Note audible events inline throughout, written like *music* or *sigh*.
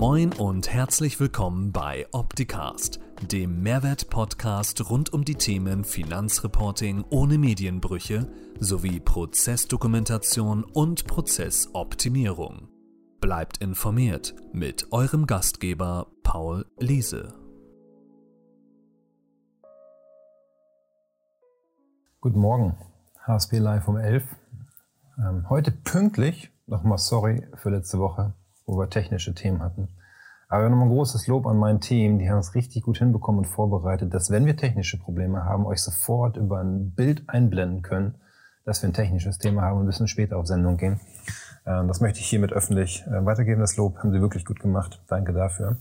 Moin und herzlich willkommen bei Opticast, dem Mehrwert-Podcast rund um die Themen Finanzreporting ohne Medienbrüche sowie Prozessdokumentation und Prozessoptimierung. Bleibt informiert mit eurem Gastgeber Paul Liese. Guten Morgen, HSP Live um 11. Ähm, heute pünktlich, nochmal sorry für letzte Woche, wo wir technische Themen hatten. Aber nochmal ein großes Lob an mein Team. Die haben es richtig gut hinbekommen und vorbereitet, dass wenn wir technische Probleme haben, euch sofort über ein Bild einblenden können, dass wir ein technisches Thema haben und ein bisschen später auf Sendung gehen. Ähm, das möchte ich hiermit öffentlich äh, weitergeben. Das Lob haben sie wirklich gut gemacht. Danke dafür.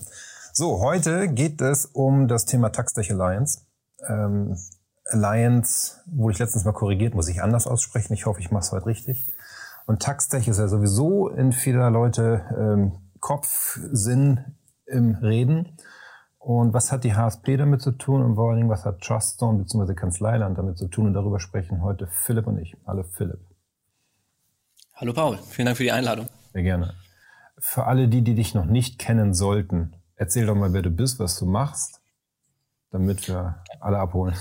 So, heute geht es um das Thema Taxtech Alliance. Ähm, Alliance wurde ich letztens mal korrigiert, muss ich anders aussprechen. Ich hoffe, ich mache es heute richtig. Und Taxtech ist ja sowieso in vieler Leute ähm, Kopf, Sinn im Reden. Und was hat die HSP damit zu tun und vor allen Dingen, was hat Truststone bzw. Kanzleiland damit zu tun? Und darüber sprechen heute Philipp und ich. Hallo Philipp. Hallo Paul, vielen Dank für die Einladung. Sehr gerne. Für alle die, die dich noch nicht kennen sollten, erzähl doch mal, wer du bist, was du machst, damit wir alle abholen.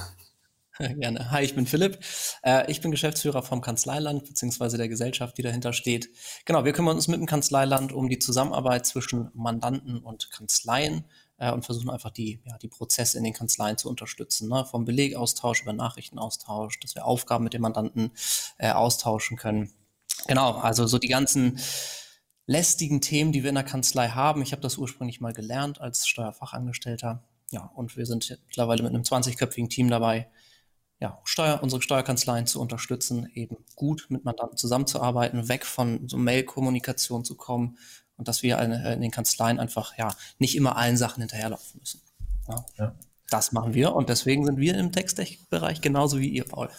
*laughs* Gerne. Hi, ich bin Philipp. Äh, ich bin Geschäftsführer vom Kanzleiland beziehungsweise der Gesellschaft, die dahinter steht. Genau, wir kümmern uns mit dem Kanzleiland um die Zusammenarbeit zwischen Mandanten und Kanzleien äh, und versuchen einfach die, ja, die Prozesse in den Kanzleien zu unterstützen. Ne? Vom Belegaustausch über Nachrichtenaustausch, dass wir Aufgaben mit den Mandanten äh, austauschen können. Genau, also so die ganzen lästigen Themen, die wir in der Kanzlei haben. Ich habe das ursprünglich mal gelernt als Steuerfachangestellter. Ja, und wir sind mittlerweile mit einem 20-köpfigen Team dabei, ja, Steuer, unsere Steuerkanzleien zu unterstützen, eben gut mit Mandanten zusammenzuarbeiten, weg von so Mail-Kommunikation zu kommen und dass wir in den Kanzleien einfach ja nicht immer allen Sachen hinterherlaufen müssen. Ja. ja. Das machen wir und deswegen sind wir im Textech-Bereich genauso wie ihr, Paul.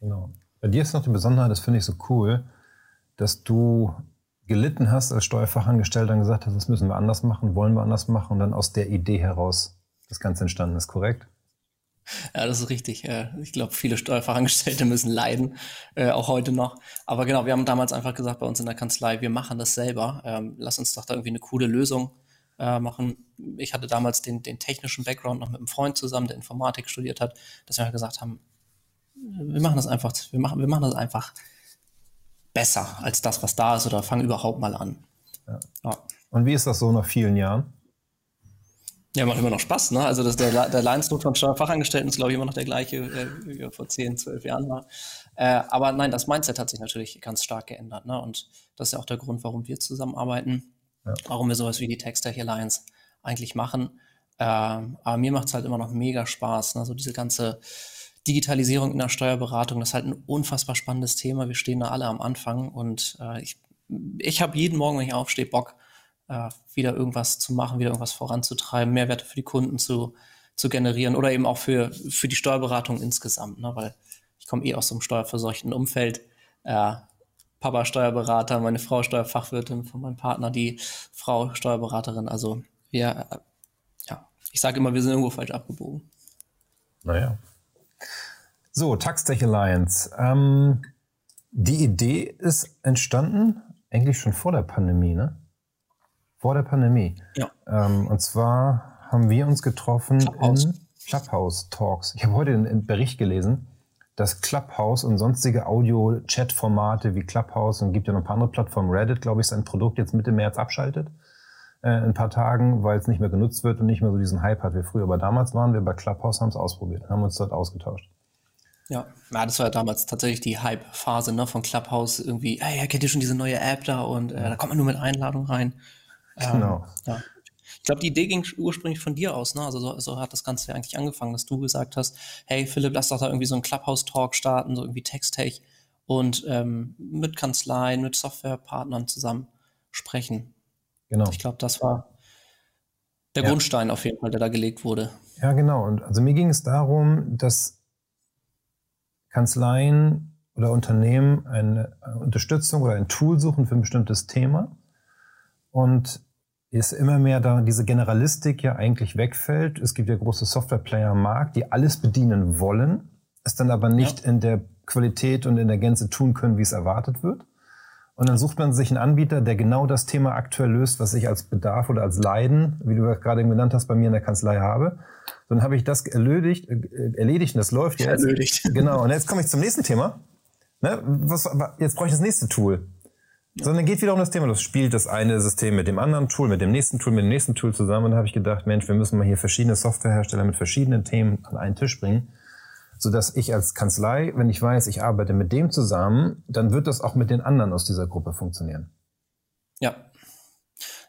Genau. Bei dir ist noch die Besonderheit, das finde ich so cool, dass du gelitten hast als Steuerfachangestellter und gesagt hast, das müssen wir anders machen, wollen wir anders machen und dann aus der Idee heraus das Ganze entstanden ist, korrekt? Ja, das ist richtig. Ich glaube, viele Steuerfachangestellte müssen leiden, äh, auch heute noch. Aber genau, wir haben damals einfach gesagt bei uns in der Kanzlei, wir machen das selber. Ähm, lass uns doch da irgendwie eine coole Lösung äh, machen. Ich hatte damals den, den technischen Background noch mit einem Freund zusammen, der Informatik studiert hat, dass wir halt gesagt haben, wir machen das einfach, wir machen, wir machen das einfach besser als das, was da ist oder fangen überhaupt mal an. Ja. Ja. Und wie ist das so nach vielen Jahren? Ja, macht immer noch Spaß, ne? Also das, der, der Leidensdruck von Steuerfachangestellten ist, glaube ich, immer noch der gleiche, äh, wie er vor 10, 12 Jahren war. Äh, aber nein, das Mindset hat sich natürlich ganz stark geändert, ne? Und das ist ja auch der Grund, warum wir zusammenarbeiten, ja. warum wir sowas wie die Textech Alliance eigentlich machen. Äh, aber mir macht es halt immer noch mega Spaß, ne? So diese ganze Digitalisierung in der Steuerberatung, das ist halt ein unfassbar spannendes Thema. Wir stehen da alle am Anfang und äh, ich, ich habe jeden Morgen, wenn ich aufstehe, Bock, äh, wieder irgendwas zu machen, wieder irgendwas voranzutreiben, Mehrwerte für die Kunden zu, zu generieren oder eben auch für, für die Steuerberatung insgesamt, ne? weil ich komme eh aus so einem steuerverseuchten Umfeld. Äh, Papa Steuerberater, meine Frau Steuerfachwirtin, von meinem Partner die Frau Steuerberaterin. Also wir, äh, ja, ich sage immer, wir sind irgendwo falsch abgebogen. Naja. So, Taxtech Alliance. Ähm, die Idee ist entstanden eigentlich schon vor der Pandemie, ne? Vor der Pandemie. Ja. Ähm, und zwar haben wir uns getroffen Clubhouse. in Clubhouse Talks. Ich habe heute einen Bericht gelesen, dass Clubhouse und sonstige Audio-Chat-Formate wie Clubhouse und gibt ja noch ein paar andere Plattformen, Reddit, glaube ich, sein Produkt jetzt Mitte März abschaltet. Äh, in ein paar Tagen, weil es nicht mehr genutzt wird und nicht mehr so diesen Hype hat wie früher. Aber damals waren wir bei Clubhouse, haben es ausprobiert, haben uns dort ausgetauscht. Ja, ja, das war ja damals tatsächlich die Hype-Phase ne, von Clubhouse. Irgendwie, hey, kennt ihr schon diese neue App da? Und äh, da kommt man nur mit Einladung rein. Genau. Ähm, ja. Ich glaube, die Idee ging ursprünglich von dir aus, ne? Also so, so, hat das Ganze ja eigentlich angefangen, dass du gesagt hast, hey Philipp, lass doch da irgendwie so einen Clubhouse-Talk starten, so irgendwie Textech und ähm, mit Kanzleien, mit Softwarepartnern zusammen sprechen. Genau. Ich glaube, das war der ja. Grundstein auf jeden Fall, der da gelegt wurde. Ja, genau. Und also mir ging es darum, dass Kanzleien oder Unternehmen eine Unterstützung oder ein Tool suchen für ein bestimmtes Thema und ist immer mehr da diese Generalistik ja eigentlich wegfällt. Es gibt ja große Softwareplayer am Markt, die alles bedienen wollen, es dann aber nicht ja. in der Qualität und in der Gänze tun können, wie es erwartet wird. Und dann sucht man sich einen Anbieter, der genau das Thema aktuell löst, was ich als Bedarf oder als Leiden, wie du gerade genannt hast, bei mir in der Kanzlei habe. Dann habe ich das erledigt, äh, erledigt und das läuft jetzt. Erledigt. Genau. Und jetzt komme ich zum nächsten Thema. Ne? Was, jetzt brauche ich das nächste Tool. Sondern geht wieder um das Thema. Das spielt das eine System mit dem anderen Tool, mit dem nächsten Tool, mit dem nächsten Tool zusammen. Und da habe ich gedacht, Mensch, wir müssen mal hier verschiedene Softwarehersteller mit verschiedenen Themen an einen Tisch bringen so dass ich als Kanzlei, wenn ich weiß, ich arbeite mit dem zusammen, dann wird das auch mit den anderen aus dieser Gruppe funktionieren. Ja.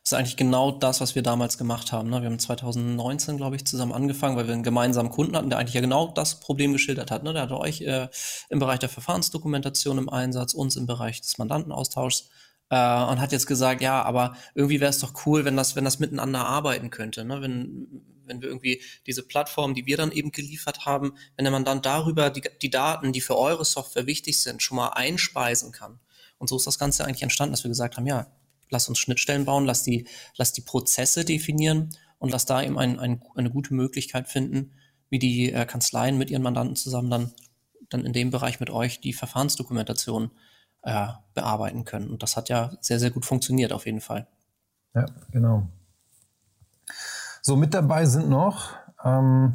Ist eigentlich genau das, was wir damals gemacht haben. Ne? Wir haben 2019, glaube ich, zusammen angefangen, weil wir einen gemeinsamen Kunden hatten, der eigentlich ja genau das Problem geschildert hat. Ne? Der hatte euch äh, im Bereich der Verfahrensdokumentation im Einsatz, uns im Bereich des Mandantenaustauschs äh, und hat jetzt gesagt, ja, aber irgendwie wäre es doch cool, wenn das, wenn das miteinander arbeiten könnte. Ne? Wenn, wenn wir irgendwie diese Plattform, die wir dann eben geliefert haben, wenn der Mandant darüber die, die Daten, die für eure Software wichtig sind, schon mal einspeisen kann. Und so ist das Ganze eigentlich entstanden, dass wir gesagt haben, ja, lass uns Schnittstellen bauen, lass die, lass die Prozesse definieren und lass da eben ein, ein, eine gute Möglichkeit finden, wie die äh, Kanzleien mit ihren Mandanten zusammen dann, dann in dem Bereich mit euch die Verfahrensdokumentation äh, bearbeiten können. Und das hat ja sehr, sehr gut funktioniert auf jeden Fall. Ja, genau. So, mit dabei sind noch, ähm,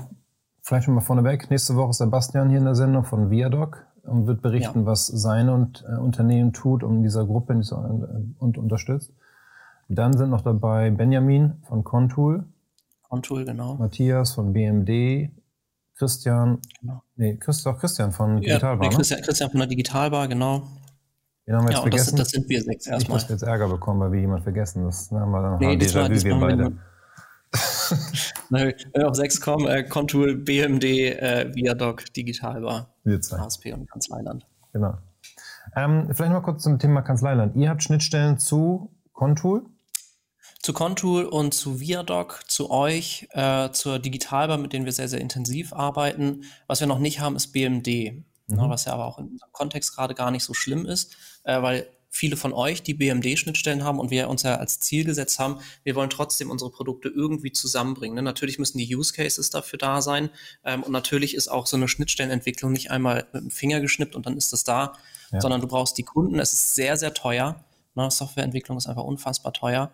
vielleicht schon mal vorneweg, nächste Woche ist Sebastian hier in der Sendung von Viadoc und wird berichten, ja. was sein und, äh, Unternehmen tut, um dieser Gruppe dieser, äh, und unterstützt. Dann sind noch dabei Benjamin von Contool. Contool, genau. Matthias von BMD. Christian, genau. nee, Christoph, Christian von Digitalbar. Ja, nee, Christian, Christian von der Digitalbar, genau. Den haben wir jetzt ja, vergessen. Das, das, sind wir sechs erstmal. Ich muss jetzt Ärger bekommen, weil wir jemand vergessen. Das haben wir dann nee, déjà vu, wir beide. Wenn auf sechs kommen, äh, Contour, BMD, äh, Viadoc, Digitalbar, wir zwei. HSP und Kanzleiland. Genau. Ähm, vielleicht mal kurz zum Thema Kanzleiland. Ihr habt Schnittstellen zu Contour? Zu Contour und zu Viadoc, zu euch, äh, zur Digitalbar, mit denen wir sehr, sehr intensiv arbeiten. Was wir noch nicht haben, ist BMD. Ne, mhm. was ja aber auch in unserem Kontext gerade gar nicht so schlimm ist, äh, weil viele von euch die BMD-Schnittstellen haben und wir uns ja als Ziel gesetzt haben, wir wollen trotzdem unsere Produkte irgendwie zusammenbringen. Ne? Natürlich müssen die Use Cases dafür da sein ähm, und natürlich ist auch so eine Schnittstellenentwicklung nicht einmal mit dem Finger geschnippt und dann ist das da, ja. sondern du brauchst die Kunden. Es ist sehr, sehr teuer. Ne? Softwareentwicklung ist einfach unfassbar teuer.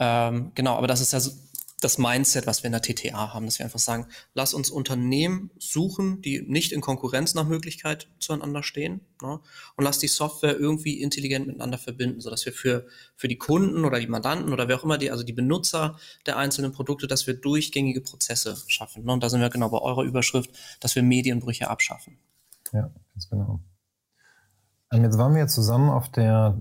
Ähm, genau, aber das ist ja so, das Mindset, was wir in der TTA haben, dass wir einfach sagen, lass uns Unternehmen suchen, die nicht in Konkurrenz nach Möglichkeit zueinander stehen ne? und lass die Software irgendwie intelligent miteinander verbinden, sodass wir für, für die Kunden oder die Mandanten oder wer auch immer die, also die Benutzer der einzelnen Produkte, dass wir durchgängige Prozesse schaffen. Ne? Und da sind wir genau bei eurer Überschrift, dass wir Medienbrüche abschaffen. Ja, ganz genau. Und jetzt waren wir zusammen auf der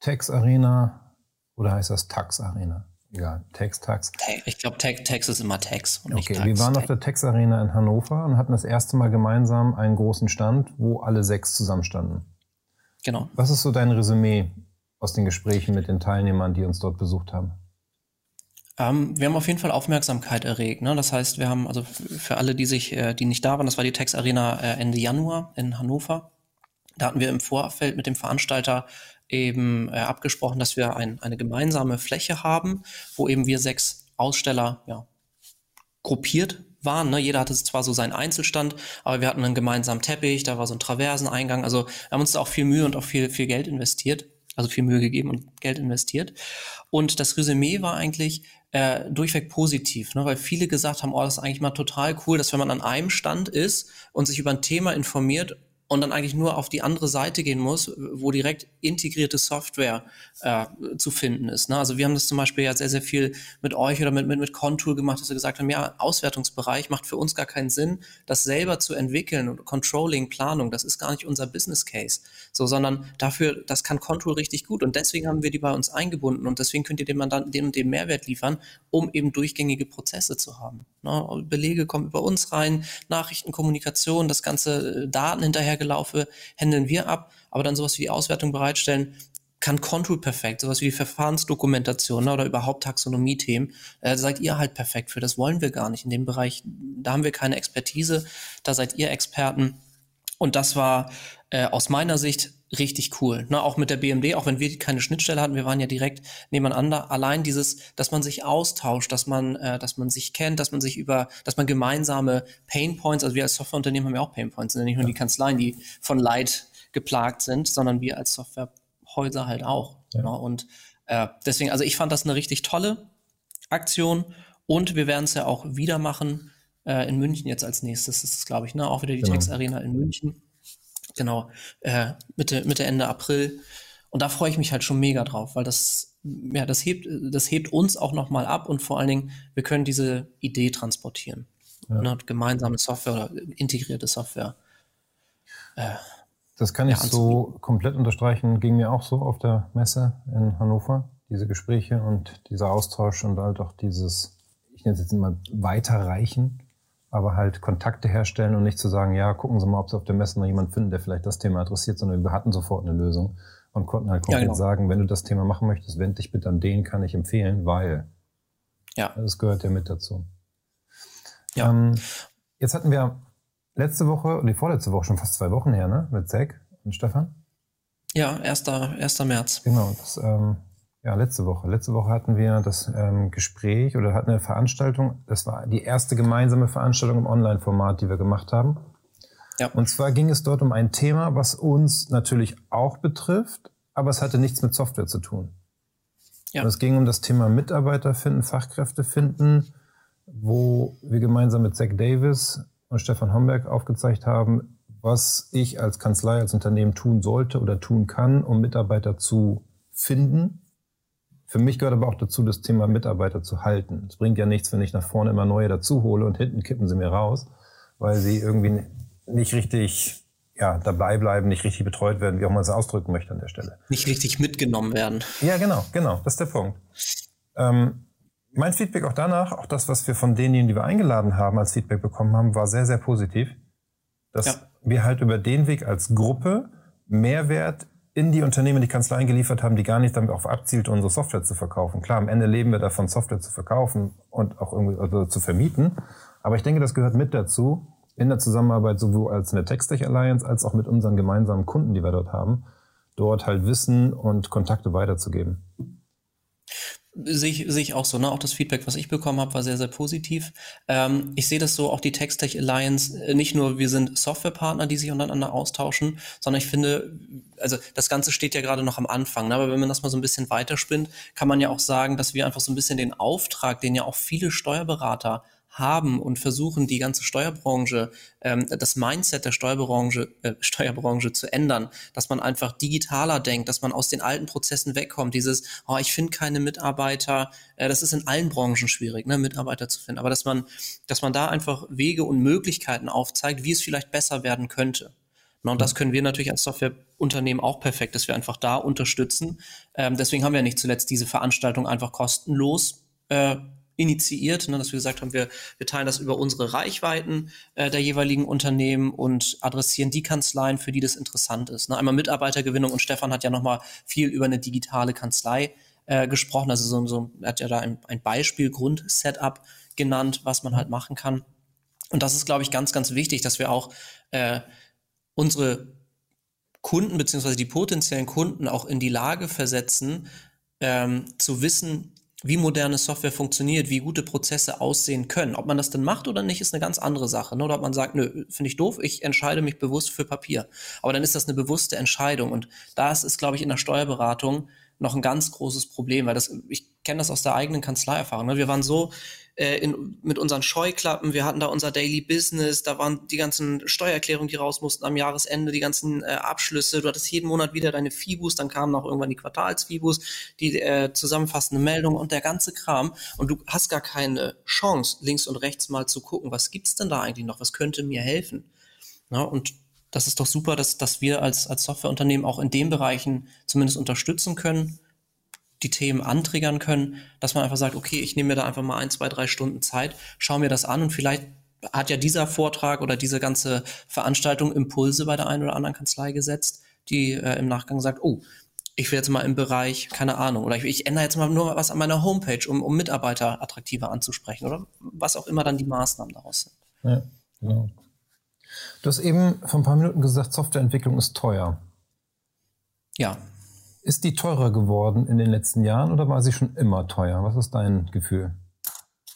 Tex Arena oder heißt das Tax Arena? Ja, Tex, Tax. Ich glaube, Tex ist immer Tex. Und okay, Tax, wir waren auf der Tex Arena in Hannover und hatten das erste Mal gemeinsam einen großen Stand, wo alle sechs zusammenstanden. Genau. Was ist so dein Resümee aus den Gesprächen mit den Teilnehmern, die uns dort besucht haben? Ähm, wir haben auf jeden Fall Aufmerksamkeit erregt. Ne? Das heißt, wir haben also für alle, die sich, äh, die nicht da waren, das war die Tex Arena äh, Ende Januar in Hannover. Da hatten wir im Vorfeld mit dem Veranstalter eben äh, abgesprochen, dass wir ein, eine gemeinsame Fläche haben, wo eben wir sechs Aussteller ja, gruppiert waren. Ne? Jeder hatte zwar so seinen Einzelstand, aber wir hatten einen gemeinsamen Teppich, da war so ein Traverseneingang. Also wir haben uns da auch viel Mühe und auch viel, viel Geld investiert, also viel Mühe gegeben und Geld investiert. Und das Resümee war eigentlich äh, durchweg positiv, ne? weil viele gesagt haben, oh, das ist eigentlich mal total cool, dass wenn man an einem Stand ist und sich über ein Thema informiert und dann eigentlich nur auf die andere Seite gehen muss, wo direkt integrierte Software äh, zu finden ist. Ne? Also wir haben das zum Beispiel ja sehr, sehr viel mit euch oder mit, mit, mit Contour gemacht, dass wir gesagt haben, ja, Auswertungsbereich macht für uns gar keinen Sinn, das selber zu entwickeln und Controlling, Planung, das ist gar nicht unser Business Case. So, sondern dafür, das kann Contour richtig gut und deswegen haben wir die bei uns eingebunden und deswegen könnt ihr dem Mandanten den und den Mehrwert liefern, um eben durchgängige Prozesse zu haben. Ne? Belege kommen über uns rein, Nachrichten, Kommunikation, das ganze äh, Daten hinterhergelaufe, handeln wir ab, aber dann sowas wie die Auswertung bereitstellen, kann Contour perfekt, sowas wie Verfahrensdokumentation ne, oder überhaupt Taxonomie-Themen, äh, seid ihr halt perfekt für. Das wollen wir gar nicht. In dem Bereich, da haben wir keine Expertise, da seid ihr Experten. Und das war äh, aus meiner Sicht richtig cool. Ne, auch mit der BMD, auch wenn wir keine Schnittstelle hatten, wir waren ja direkt nebeneinander. Allein dieses, dass man sich austauscht, dass man, äh, dass man sich kennt, dass man sich über, dass man gemeinsame Painpoints, also wir als Softwareunternehmen haben ja auch Painpoints, sind ja nicht nur die Kanzleien, die von Leid geplagt sind, sondern wir als Softwarehäuser halt auch. Ja. Ne? Und äh, deswegen, also ich fand das eine richtig tolle Aktion und wir werden es ja auch wieder machen äh, in München jetzt als nächstes. Das ist, glaube ich, ne? auch wieder die genau. Text Arena in München. Genau, äh, Mitte, Mitte, Ende April. Und da freue ich mich halt schon mega drauf, weil das, ja, das hebt, das hebt uns auch nochmal ab und vor allen Dingen, wir können diese Idee transportieren. Ja. Ne, gemeinsame Software oder integrierte Software. Äh, das kann ich ja, so komplett unterstreichen. Ging mir auch so auf der Messe in Hannover. Diese Gespräche und dieser Austausch und halt auch dieses, ich nenne es jetzt immer weiterreichen, aber halt Kontakte herstellen und nicht zu sagen, ja, gucken Sie mal, ob Sie auf der Messe noch jemanden finden, der vielleicht das Thema interessiert, sondern wir hatten sofort eine Lösung und konnten halt konkret ja, genau. sagen, wenn du das Thema machen möchtest, wende dich bitte an den, kann ich empfehlen, weil. Ja. Das gehört ja mit dazu. Ja. Ähm, jetzt hatten wir letzte Woche, die vorletzte Woche, schon fast zwei Wochen her, ne? Mit Zack und Stefan. Ja, 1. 1. März. Genau, das, ähm, ja, letzte Woche. Letzte Woche hatten wir das ähm, Gespräch oder hatten eine Veranstaltung. Das war die erste gemeinsame Veranstaltung im Online-Format, die wir gemacht haben. Ja. Und zwar ging es dort um ein Thema, was uns natürlich auch betrifft, aber es hatte nichts mit Software zu tun. Ja. Und es ging um das Thema Mitarbeiter finden, Fachkräfte finden, wo wir gemeinsam mit Zach Davis und Stefan Homberg aufgezeigt haben, was ich als Kanzlei, als Unternehmen tun sollte oder tun kann, um Mitarbeiter zu finden. Für mich gehört aber auch dazu, das Thema Mitarbeiter zu halten. Es bringt ja nichts, wenn ich nach vorne immer neue dazu hole und hinten kippen sie mir raus, weil sie irgendwie nicht richtig ja, dabei bleiben, nicht richtig betreut werden, wie auch man es ausdrücken möchte an der Stelle. Nicht richtig mitgenommen werden. Ja, genau, genau, das ist der Punkt. Ähm, mein Feedback auch danach, auch das, was wir von denjenigen, die wir eingeladen haben, als Feedback bekommen haben, war sehr, sehr positiv. Dass ja. wir halt über den Weg als Gruppe Mehrwert in die Unternehmen, die Kanzleien geliefert haben, die gar nicht damit auf abzielt, unsere Software zu verkaufen. Klar, am Ende leben wir davon, Software zu verkaufen und auch irgendwie also zu vermieten. Aber ich denke, das gehört mit dazu, in der Zusammenarbeit sowohl als in der TechStech Alliance als auch mit unseren gemeinsamen Kunden, die wir dort haben, dort halt Wissen und Kontakte weiterzugeben. Sehe ich, sehe ich auch so, ne? Auch das Feedback, was ich bekommen habe, war sehr, sehr positiv. Ähm, ich sehe das so, auch die TextTech Alliance, äh, nicht nur wir sind Softwarepartner, die sich untereinander austauschen, sondern ich finde, also das Ganze steht ja gerade noch am Anfang, ne? aber wenn man das mal so ein bisschen weiterspinnt, kann man ja auch sagen, dass wir einfach so ein bisschen den Auftrag, den ja auch viele Steuerberater haben und versuchen, die ganze Steuerbranche, ähm, das Mindset der Steuerbranche, äh, Steuerbranche zu ändern, dass man einfach digitaler denkt, dass man aus den alten Prozessen wegkommt. Dieses, oh, ich finde keine Mitarbeiter, äh, das ist in allen Branchen schwierig, ne, Mitarbeiter zu finden, aber dass man, dass man da einfach Wege und Möglichkeiten aufzeigt, wie es vielleicht besser werden könnte. Und das können wir natürlich als Softwareunternehmen auch perfekt, dass wir einfach da unterstützen. Ähm, deswegen haben wir nicht zuletzt diese Veranstaltung einfach kostenlos äh, initiiert, ne, dass wir gesagt haben, wir, wir teilen das über unsere Reichweiten äh, der jeweiligen Unternehmen und adressieren die Kanzleien, für die das interessant ist. Ne. Einmal Mitarbeitergewinnung und Stefan hat ja nochmal viel über eine digitale Kanzlei äh, gesprochen. Also so, so er hat ja da ein, ein Beispiel Grundsetup genannt, was man halt machen kann. Und das ist, glaube ich, ganz, ganz wichtig, dass wir auch äh, unsere Kunden beziehungsweise die potenziellen Kunden auch in die Lage versetzen, ähm, zu wissen, wie moderne Software funktioniert, wie gute Prozesse aussehen können. Ob man das denn macht oder nicht, ist eine ganz andere Sache. Ne? Oder ob man sagt, nö, finde ich doof, ich entscheide mich bewusst für Papier. Aber dann ist das eine bewusste Entscheidung. Und das ist, glaube ich, in der Steuerberatung noch ein ganz großes Problem, weil das, ich kenne das aus der eigenen Kanzleierfahrung. Ne? Wir waren so äh, in, mit unseren Scheuklappen, wir hatten da unser Daily Business, da waren die ganzen Steuererklärungen, die raus mussten am Jahresende, die ganzen äh, Abschlüsse, du hattest jeden Monat wieder deine Fibus, dann kamen auch irgendwann die Quartalsfibus, die äh, zusammenfassende Meldung und der ganze Kram und du hast gar keine Chance, links und rechts mal zu gucken, was gibt's denn da eigentlich noch, was könnte mir helfen? Ja, und das ist doch super, dass, dass wir als, als Softwareunternehmen auch in den Bereichen zumindest unterstützen können, die Themen antriggern können, dass man einfach sagt, okay, ich nehme mir da einfach mal ein, zwei, drei Stunden Zeit, schaue mir das an und vielleicht hat ja dieser Vortrag oder diese ganze Veranstaltung Impulse bei der einen oder anderen Kanzlei gesetzt, die äh, im Nachgang sagt, oh, ich will jetzt mal im Bereich, keine Ahnung, oder ich, ich ändere jetzt mal nur was an meiner Homepage, um, um Mitarbeiter attraktiver anzusprechen oder was auch immer dann die Maßnahmen daraus sind. Ja, genau. Du hast eben vor ein paar Minuten gesagt, Softwareentwicklung ist teuer. Ja. Ist die teurer geworden in den letzten Jahren oder war sie schon immer teuer? Was ist dein Gefühl?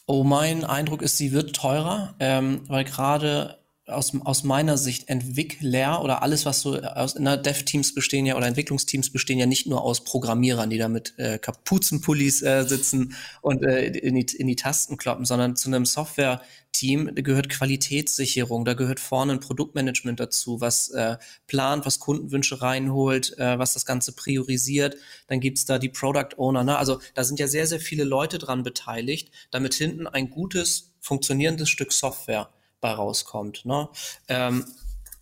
Oh, mein Eindruck ist, sie wird teurer, ähm, weil gerade aus, aus meiner Sicht Entwickler oder alles, was so aus na, Dev-Teams bestehen ja oder Entwicklungsteams bestehen ja nicht nur aus Programmierern, die da mit äh, Kapuzenpullis äh, sitzen und äh, in, die, in die Tasten kloppen, sondern zu einem Software-Team gehört Qualitätssicherung, da gehört vorne ein Produktmanagement dazu, was äh, plant, was Kundenwünsche reinholt, äh, was das Ganze priorisiert. Dann gibt's da die Product Owner. Ne? Also da sind ja sehr, sehr viele Leute dran beteiligt, damit hinten ein gutes, funktionierendes Stück Software bei rauskommt. Ne? Ähm,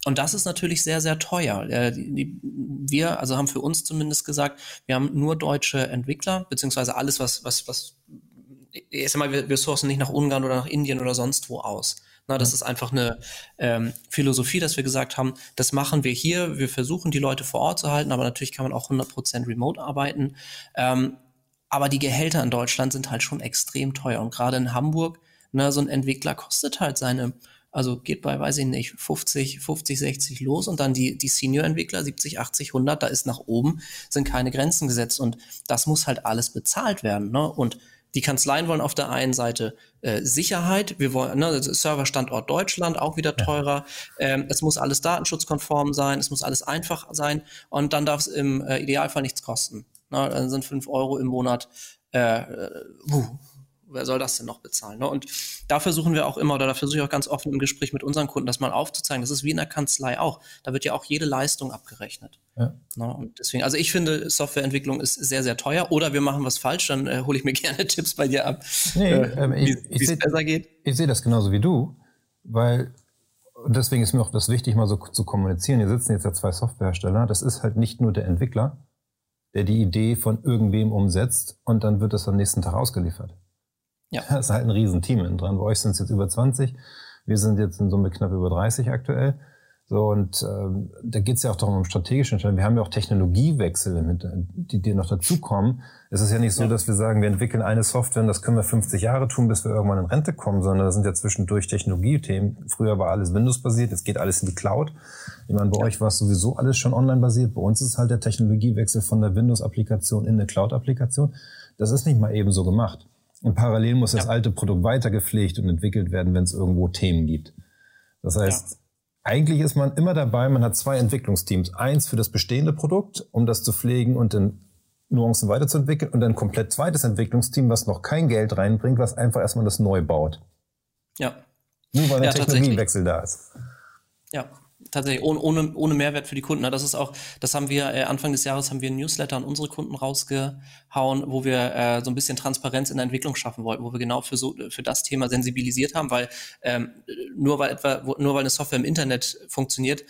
und das ist natürlich sehr, sehr teuer. Äh, die, wir, also haben für uns zumindest gesagt, wir haben nur deutsche Entwickler, beziehungsweise alles, was, was, was, ich sag mal, wir, wir sourcen nicht nach Ungarn oder nach Indien oder sonst wo aus. Na, das ist einfach eine ähm, Philosophie, dass wir gesagt haben, das machen wir hier. Wir versuchen, die Leute vor Ort zu halten, aber natürlich kann man auch 100% remote arbeiten. Ähm, aber die Gehälter in Deutschland sind halt schon extrem teuer. Und gerade in Hamburg, na, so ein Entwickler kostet halt seine also geht bei, weiß ich nicht, 50, 50, 60 los und dann die, die Senior-Entwickler 70, 80, 100, da ist nach oben, sind keine Grenzen gesetzt und das muss halt alles bezahlt werden. Ne? Und die Kanzleien wollen auf der einen Seite äh, Sicherheit, wir wollen, ne, Serverstandort Deutschland, auch wieder teurer. Ja. Ähm, es muss alles datenschutzkonform sein, es muss alles einfach sein und dann darf es im äh, Idealfall nichts kosten. Ne? Dann sind fünf Euro im Monat äh, äh, wer soll das denn noch bezahlen? Ne? Und da versuchen wir auch immer, oder da versuche ich auch ganz offen im Gespräch mit unseren Kunden, das mal aufzuzeigen. Das ist wie in der Kanzlei auch. Da wird ja auch jede Leistung abgerechnet. Ja. Ne? Und deswegen, also ich finde, Softwareentwicklung ist sehr, sehr teuer. Oder wir machen was falsch, dann äh, hole ich mir *laughs* gerne Tipps bei dir ab, nee, äh, ähm, wie es besser geht. Ich sehe das genauso wie du, weil deswegen ist mir auch das wichtig, mal so zu kommunizieren. Hier sitzen jetzt ja zwei Softwarehersteller. Das ist halt nicht nur der Entwickler, der die Idee von irgendwem umsetzt und dann wird das am nächsten Tag ausgeliefert. Ja. *laughs* Das ist halt ein Riesenteam dran. Bei euch sind es jetzt über 20. Wir sind jetzt in Summe knapp über 30 aktuell. So, und ähm, da geht es ja auch darum, um strategischen Entscheidungen. Wir haben ja auch Technologiewechsel, mit, die, die noch dazukommen. Es ist ja nicht so, ja. dass wir sagen, wir entwickeln eine Software und das können wir 50 Jahre tun, bis wir irgendwann in Rente kommen, sondern das sind ja zwischendurch Technologiethemen. Früher war alles Windows-basiert, jetzt geht alles in die Cloud. Ich meine, bei ja. euch war es sowieso alles schon online-basiert. Bei uns ist halt der Technologiewechsel von der Windows-Applikation in eine Cloud-Applikation. Das ist nicht mal eben so gemacht. Und parallel muss das alte Produkt weiter gepflegt und entwickelt werden, wenn es irgendwo Themen gibt. Das heißt, ja. eigentlich ist man immer dabei, man hat zwei Entwicklungsteams. Eins für das bestehende Produkt, um das zu pflegen und in Nuancen weiterzuentwickeln und ein komplett zweites Entwicklungsteam, was noch kein Geld reinbringt, was einfach erstmal das neu baut. Ja. Nur weil der ja, Technologiewechsel da ist. Ja, tatsächlich ohne, ohne, ohne Mehrwert für die Kunden. Das ist auch, das haben wir äh, Anfang des Jahres haben wir ein Newsletter an unsere Kunden rausgehauen, wo wir äh, so ein bisschen Transparenz in der Entwicklung schaffen wollten, wo wir genau für so für das Thema sensibilisiert haben, weil ähm, nur weil etwa nur weil eine Software im Internet funktioniert,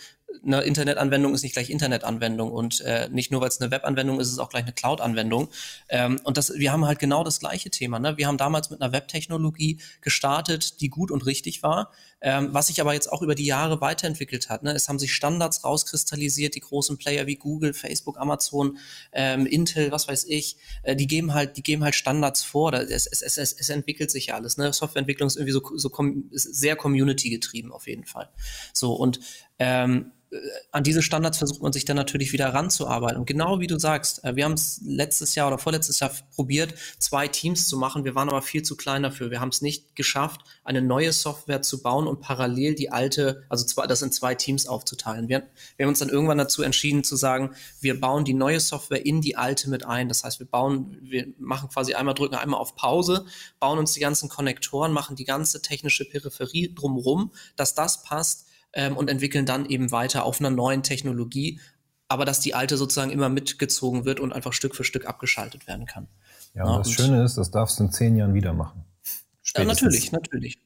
eine Internetanwendung ist nicht gleich Internetanwendung und äh, nicht nur, weil es eine Webanwendung ist, ist es auch gleich eine Cloud-Anwendung. Ähm, und das, wir haben halt genau das gleiche Thema. Ne? Wir haben damals mit einer Webtechnologie gestartet, die gut und richtig war, ähm, was sich aber jetzt auch über die Jahre weiterentwickelt hat. Ne? Es haben sich Standards rauskristallisiert, die großen Player wie Google, Facebook, Amazon, ähm, Intel, was weiß ich, äh, die geben halt, die geben halt Standards vor. Es, es, es, es entwickelt sich ja alles. Ne? Softwareentwicklung ist irgendwie so, so ist sehr Community getrieben auf jeden Fall. So und ähm, an diese Standards versucht man sich dann natürlich wieder ranzuarbeiten. Und genau wie du sagst, äh, wir haben es letztes Jahr oder vorletztes Jahr probiert, zwei Teams zu machen. Wir waren aber viel zu klein dafür. Wir haben es nicht geschafft, eine neue Software zu bauen und parallel die alte, also zwei, das in zwei Teams aufzuteilen. Wir, wir haben uns dann irgendwann dazu entschieden zu sagen, wir bauen die neue Software in die alte mit ein. Das heißt, wir bauen, wir machen quasi einmal, drücken einmal auf Pause, bauen uns die ganzen Konnektoren, machen die ganze technische Peripherie drumherum, dass das passt ähm, und entwickeln dann eben weiter auf einer neuen Technologie, aber dass die alte sozusagen immer mitgezogen wird und einfach Stück für Stück abgeschaltet werden kann. Ja, und ja, das und Schöne ist, das darfst du in zehn Jahren wieder machen. Ja, natürlich, natürlich.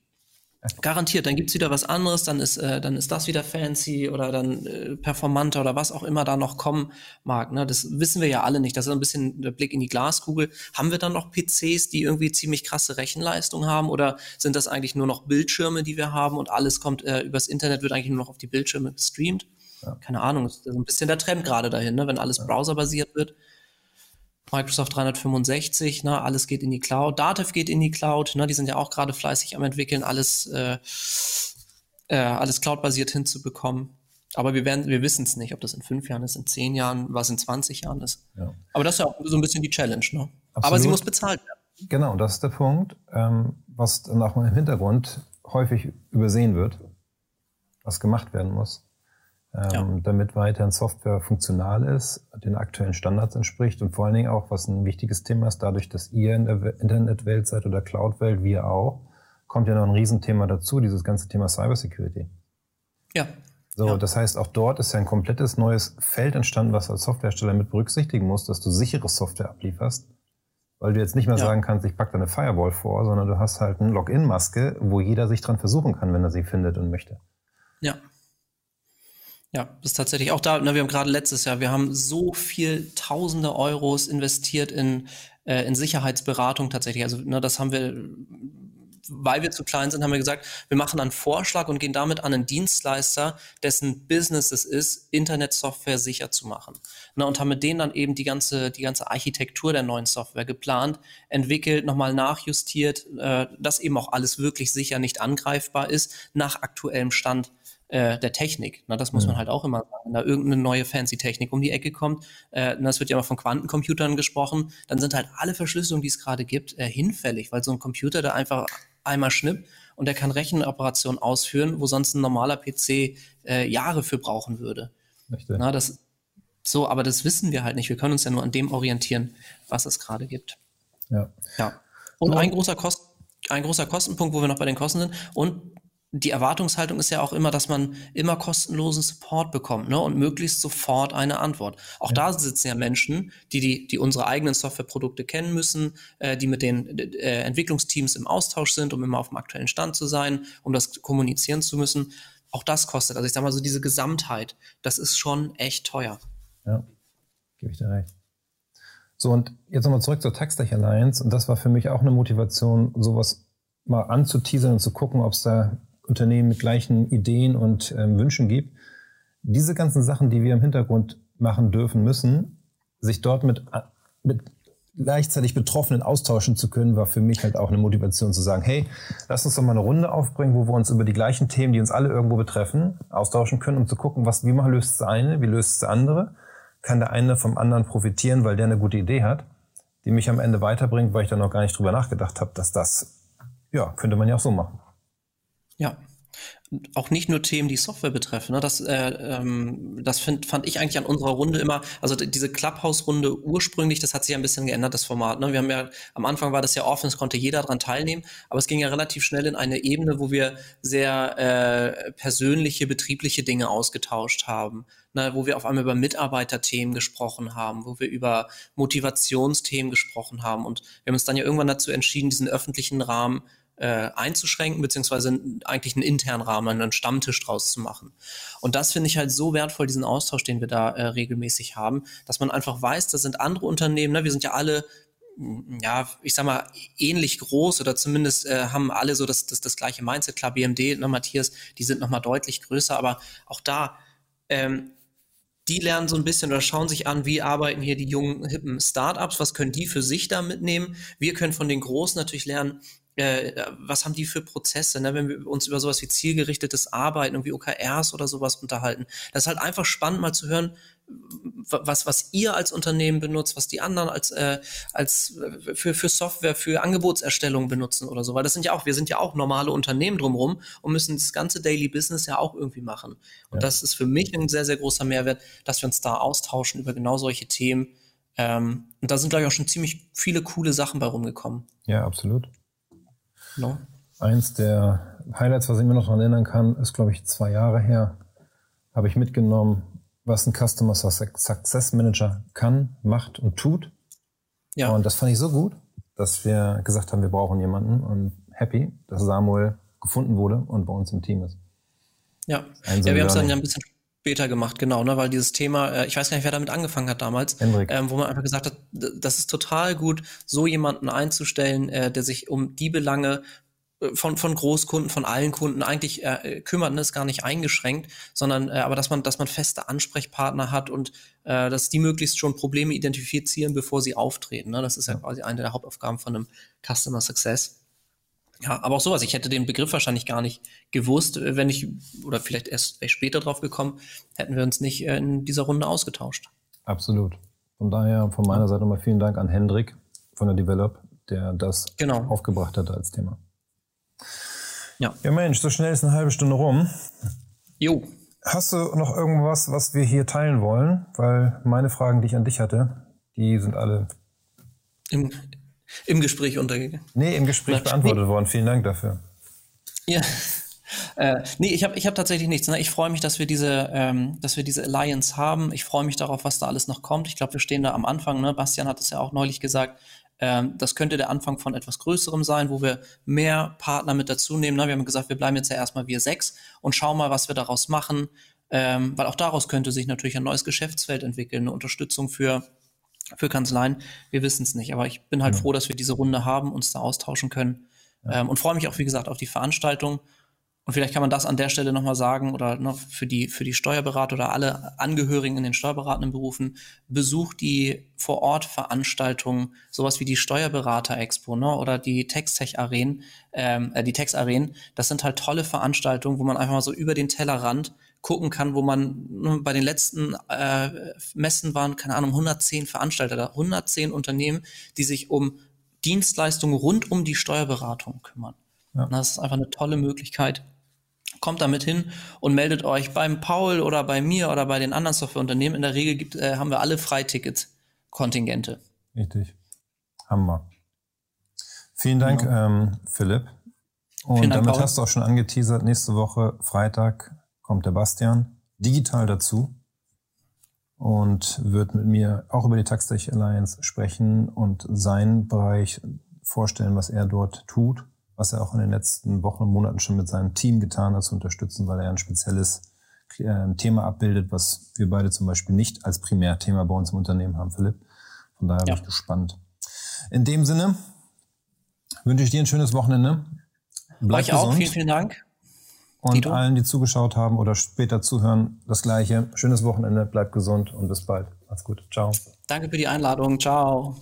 Garantiert, dann gibt's wieder was anderes, dann ist, äh, dann ist das wieder fancy oder dann äh, performanter oder was auch immer da noch kommen mag. Ne? Das wissen wir ja alle nicht. Das ist ein bisschen der Blick in die Glaskugel. Haben wir dann noch PCs, die irgendwie ziemlich krasse Rechenleistung haben oder sind das eigentlich nur noch Bildschirme, die wir haben und alles kommt äh, übers Internet, wird eigentlich nur noch auf die Bildschirme gestreamt? Ja. Keine Ahnung, das ist so ein bisschen der Trend gerade dahin, ne? wenn alles ja. browserbasiert wird. Microsoft 365, ne, alles geht in die Cloud. Dativ geht in die Cloud, ne, die sind ja auch gerade fleißig am entwickeln, alles, äh, äh, alles cloudbasiert hinzubekommen. Aber wir werden, wir wissen es nicht, ob das in fünf Jahren ist, in zehn Jahren, was in 20 Jahren ist. Ja. Aber das ist ja auch so ein bisschen die Challenge, ne? Aber sie muss bezahlt werden. Genau, das ist der Punkt, ähm, was dann auch mal im Hintergrund häufig übersehen wird. was gemacht werden muss, ähm, ja. damit weiterhin Software funktional ist, den aktuellen Standards entspricht und vor allen Dingen auch, was ein wichtiges Thema ist, dadurch, dass ihr in der Internetwelt seid oder Cloud-Welt, wir auch, kommt ja noch ein Riesenthema dazu, dieses ganze Thema Cybersecurity. Ja. So, ja. das heißt, auch dort ist ja ein komplettes neues Feld entstanden, was als Softwarehersteller mit berücksichtigen musst, dass du sichere Software ablieferst. Weil du jetzt nicht mehr ja. sagen kannst, ich packe da eine Firewall vor, sondern du hast halt eine Login-Maske, wo jeder sich dran versuchen kann, wenn er sie findet und möchte. Ja. Ja, das ist tatsächlich auch da. Ne, wir haben gerade letztes Jahr, wir haben so viel Tausende Euros investiert in, äh, in Sicherheitsberatung tatsächlich. Also, ne, das haben wir weil wir zu klein sind, haben wir gesagt, wir machen einen Vorschlag und gehen damit an einen Dienstleister, dessen Business es ist, Internetsoftware sicher zu machen. Na, und haben mit denen dann eben die ganze, die ganze Architektur der neuen Software geplant, entwickelt, nochmal nachjustiert, äh, dass eben auch alles wirklich sicher nicht angreifbar ist, nach aktuellem Stand äh, der Technik. Na, das muss mhm. man halt auch immer sagen. Wenn da irgendeine neue fancy Technik um die Ecke kommt, äh, das wird ja immer von Quantencomputern gesprochen, dann sind halt alle Verschlüsselungen, die es gerade gibt, äh, hinfällig, weil so ein Computer da einfach einmal Schnipp und der kann Rechenoperationen ausführen, wo sonst ein normaler PC äh, Jahre für brauchen würde. Richtig. Na, das, so, aber das wissen wir halt nicht. Wir können uns ja nur an dem orientieren, was es gerade gibt. Ja. ja. Und ein großer, Kost, ein großer Kostenpunkt, wo wir noch bei den Kosten sind, und die Erwartungshaltung ist ja auch immer, dass man immer kostenlosen Support bekommt ne? und möglichst sofort eine Antwort. Auch ja. da sitzen ja Menschen, die, die, die unsere eigenen Softwareprodukte kennen müssen, äh, die mit den äh, Entwicklungsteams im Austausch sind, um immer auf dem aktuellen Stand zu sein, um das kommunizieren zu müssen. Auch das kostet. Also ich sage mal so, diese Gesamtheit, das ist schon echt teuer. Ja, gebe ich dir recht. So, und jetzt nochmal zurück zur Taxtech Alliance. Und das war für mich auch eine Motivation, sowas mal anzuteasern und zu gucken, ob es da Unternehmen mit gleichen Ideen und ähm, Wünschen gibt. Diese ganzen Sachen, die wir im Hintergrund machen dürfen, müssen, sich dort mit, mit gleichzeitig Betroffenen austauschen zu können, war für mich halt auch eine Motivation zu sagen, hey, lass uns doch mal eine Runde aufbringen, wo wir uns über die gleichen Themen, die uns alle irgendwo betreffen, austauschen können, um zu gucken, was, wie man löst das eine, wie löst das andere, kann der eine vom anderen profitieren, weil der eine gute Idee hat, die mich am Ende weiterbringt, weil ich da noch gar nicht drüber nachgedacht habe, dass das, ja, könnte man ja auch so machen. Ja. Auch nicht nur Themen, die Software betreffen. Ne? Das, äh, ähm, das find, fand ich eigentlich an unserer Runde immer, also diese Clubhouse-Runde ursprünglich, das hat sich ja ein bisschen geändert, das Format. Ne? Wir haben ja, am Anfang war das ja offen, es konnte jeder daran teilnehmen, aber es ging ja relativ schnell in eine Ebene, wo wir sehr äh, persönliche, betriebliche Dinge ausgetauscht haben. Ne, wo wir auf einmal über Mitarbeiterthemen gesprochen haben, wo wir über Motivationsthemen gesprochen haben. Und wir haben uns dann ja irgendwann dazu entschieden, diesen öffentlichen Rahmen äh, einzuschränken, beziehungsweise eigentlich einen internen Rahmen, einen Stammtisch draus zu machen. Und das finde ich halt so wertvoll, diesen Austausch, den wir da äh, regelmäßig haben, dass man einfach weiß, das sind andere Unternehmen, ne? wir sind ja alle ja, ich sag mal, ähnlich groß oder zumindest äh, haben alle so das, das, das gleiche Mindset. Klar, BMD, ne, Matthias, die sind nochmal deutlich größer, aber auch da, ähm, die lernen so ein bisschen oder schauen sich an, wie arbeiten hier die jungen, hippen Startups, was können die für sich da mitnehmen. Wir können von den Großen natürlich lernen, äh, was haben die für Prozesse, ne? wenn wir uns über sowas wie zielgerichtetes Arbeiten, irgendwie OKRs oder sowas unterhalten. Das ist halt einfach spannend mal zu hören, was, was ihr als Unternehmen benutzt, was die anderen als, äh, als äh, für, für Software, für Angebotserstellung benutzen oder so. Weil das sind ja auch, wir sind ja auch normale Unternehmen drumherum und müssen das ganze Daily Business ja auch irgendwie machen. Und ja. das ist für mich ein sehr, sehr großer Mehrwert, dass wir uns da austauschen über genau solche Themen. Ähm, und da sind, glaube ich, auch schon ziemlich viele coole Sachen bei rumgekommen. Ja, absolut. No. Eins der Highlights, was ich mir noch daran erinnern kann, ist, glaube ich, zwei Jahre her, habe ich mitgenommen, was ein Customer Success Manager kann, macht und tut. Ja. Und das fand ich so gut, dass wir gesagt haben, wir brauchen jemanden und happy, dass Samuel gefunden wurde und bei uns im Team ist. Ja, ja wir haben es dann ja ein bisschen später gemacht, genau, ne, weil dieses Thema, äh, ich weiß gar nicht, wer damit angefangen hat damals, ähm, wo man einfach gesagt hat, das ist total gut, so jemanden einzustellen, äh, der sich um die Belange äh, von, von Großkunden, von allen Kunden eigentlich äh, kümmert, ne, ist gar nicht eingeschränkt, sondern äh, aber dass man, dass man feste Ansprechpartner hat und äh, dass die möglichst schon Probleme identifizieren, bevor sie auftreten. Ne? Das ist ja quasi eine der Hauptaufgaben von einem Customer Success. Ja, aber auch sowas. Ich hätte den Begriff wahrscheinlich gar nicht gewusst, äh, wenn ich, oder vielleicht erst später drauf gekommen, hätten wir uns nicht äh, in dieser Runde ausgetauscht. Absolut. Von daher von meiner Seite nochmal vielen Dank an Hendrik von der Develop, der das genau. aufgebracht hat als Thema. Ja. Ja, Mensch, so schnell ist eine halbe Stunde rum. Jo. Hast du noch irgendwas, was wir hier teilen wollen? Weil meine Fragen, die ich an dich hatte, die sind alle im, im Gespräch untergegangen. Nee, im Gespräch beantwortet nee. worden. Vielen Dank dafür. Ja. *laughs* Äh, nee, ich habe ich hab tatsächlich nichts. Ne? Ich freue mich, dass wir diese, ähm, dass wir diese Alliance haben. Ich freue mich darauf, was da alles noch kommt. Ich glaube, wir stehen da am Anfang. Ne? Bastian hat es ja auch neulich gesagt. Ähm, das könnte der Anfang von etwas Größerem sein, wo wir mehr Partner mit dazu nehmen. Ne? Wir haben gesagt, wir bleiben jetzt ja erstmal wir sechs und schauen mal, was wir daraus machen. Ähm, weil auch daraus könnte sich natürlich ein neues Geschäftsfeld entwickeln, eine Unterstützung für für Kanzleien. Wir wissen es nicht, aber ich bin halt ja. froh, dass wir diese Runde haben, uns da austauschen können ja. ähm, und freue mich auch, wie gesagt, auf die Veranstaltung. Und vielleicht kann man das an der Stelle nochmal sagen oder noch für die, für die Steuerberater oder alle Angehörigen in den steuerberatenden Berufen, besucht die Vor-Ort-Veranstaltungen, sowas wie die Steuerberater-Expo ne, oder die Textech-Arenen, ähm, äh, die Text-Arenen. Das sind halt tolle Veranstaltungen, wo man einfach mal so über den Tellerrand gucken kann, wo man ne, bei den letzten äh, Messen waren, keine Ahnung, 110 Veranstalter da, 110 Unternehmen, die sich um Dienstleistungen rund um die Steuerberatung kümmern. Ja. Das ist einfach eine tolle Möglichkeit. Kommt damit hin und meldet euch beim Paul oder bei mir oder bei den anderen Softwareunternehmen. In der Regel gibt, äh, haben wir alle Freiticket-Kontingente. Richtig. Hammer. Vielen Dank, genau. ähm, Philipp. Und Dank, damit Paul. hast du auch schon angeteasert, nächste Woche Freitag kommt der Bastian digital dazu und wird mit mir auch über die Taxtech Alliance sprechen und seinen Bereich vorstellen, was er dort tut, was er auch in den letzten Wochen und Monaten schon mit seinem Team getan hat, zu unterstützen, weil er ein spezielles äh, Thema abbildet, was wir beide zum Beispiel nicht als Primärthema bei uns im Unternehmen haben, Philipp. Von daher ja. bin ich gespannt. In dem Sinne wünsche ich dir ein schönes Wochenende. Bleib Euch gesund. auch, vielen, vielen Dank. Und Tito? allen, die zugeschaut haben oder später zuhören, das Gleiche. Schönes Wochenende, bleibt gesund und bis bald. Macht's gut. Ciao. Danke für die Einladung. Ciao.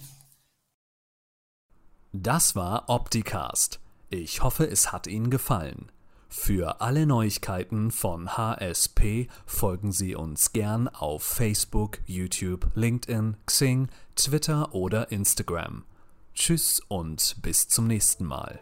Das war Opticast. Ich hoffe, es hat Ihnen gefallen. Für alle Neuigkeiten von HSP folgen Sie uns gern auf Facebook, YouTube, LinkedIn, Xing, Twitter oder Instagram. Tschüss und bis zum nächsten Mal.